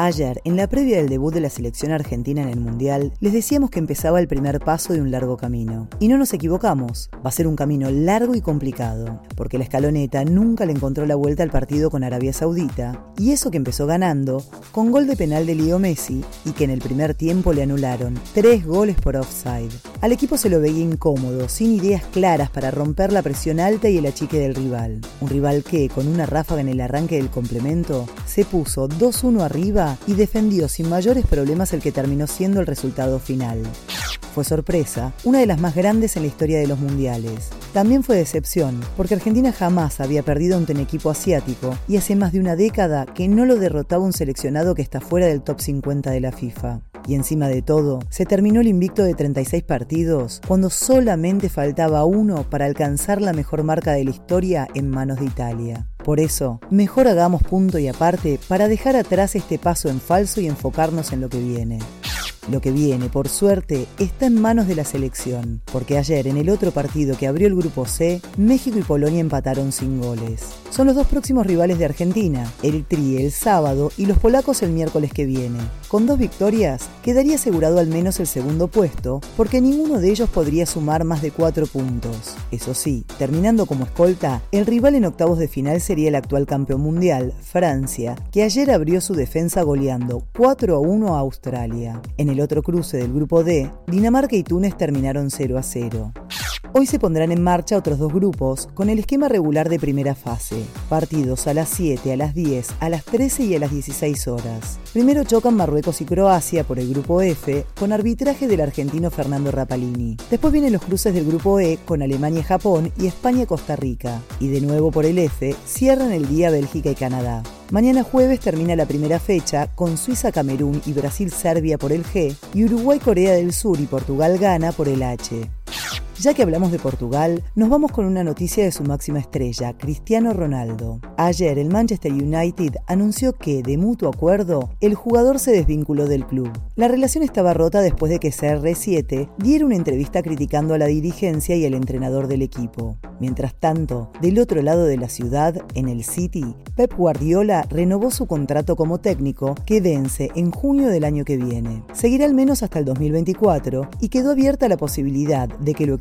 Ayer, en la previa del debut de la selección argentina en el Mundial, les decíamos que empezaba el primer paso de un largo camino. Y no nos equivocamos, va a ser un camino largo y complicado, porque la escaloneta nunca le encontró la vuelta al partido con Arabia Saudita, y eso que empezó ganando, con gol de penal de Leo Messi, y que en el primer tiempo le anularon, tres goles por offside. Al equipo se lo veía incómodo, sin ideas claras para romper la presión alta y el achique del rival. Un rival que, con una ráfaga en el arranque del complemento, se puso 2-1 arriba y defendió sin mayores problemas el que terminó siendo el resultado final. Fue sorpresa, una de las más grandes en la historia de los mundiales. También fue decepción, porque Argentina jamás había perdido ante un equipo asiático y hace más de una década que no lo derrotaba un seleccionado que está fuera del top 50 de la FIFA. Y encima de todo, se terminó el invicto de 36 partidos cuando solamente faltaba uno para alcanzar la mejor marca de la historia en manos de Italia. Por eso, mejor hagamos punto y aparte para dejar atrás este paso en falso y enfocarnos en lo que viene. Lo que viene, por suerte, está en manos de la selección, porque ayer en el otro partido que abrió el grupo C, México y Polonia empataron sin goles. Son los dos próximos rivales de Argentina, el Tri el sábado y los polacos el miércoles que viene. Con dos victorias, quedaría asegurado al menos el segundo puesto, porque ninguno de ellos podría sumar más de cuatro puntos. Eso sí, terminando como escolta, el rival en octavos de final sería el actual campeón mundial, Francia, que ayer abrió su defensa goleando 4 a 1 a Australia. En el otro cruce del grupo D, Dinamarca y Túnez terminaron 0 a 0. Hoy se pondrán en marcha otros dos grupos con el esquema regular de primera fase. Partidos a las 7, a las 10, a las 13 y a las 16 horas. Primero chocan Marruecos y Croacia por el grupo F con arbitraje del argentino Fernando Rapalini. Después vienen los cruces del grupo E con Alemania y Japón y España y Costa Rica. Y de nuevo por el F cierran el día Bélgica y Canadá. Mañana jueves termina la primera fecha con Suiza-Camerún y Brasil-Serbia por el G y Uruguay-Corea del Sur y Portugal-Ghana por el H. Ya que hablamos de Portugal, nos vamos con una noticia de su máxima estrella, Cristiano Ronaldo. Ayer el Manchester United anunció que, de mutuo acuerdo, el jugador se desvinculó del club. La relación estaba rota después de que CR7 diera una entrevista criticando a la dirigencia y al entrenador del equipo. Mientras tanto, del otro lado de la ciudad, en el City, Pep Guardiola renovó su contrato como técnico que vence en junio del año que viene. Seguirá al menos hasta el 2024 y quedó abierta la posibilidad de que lo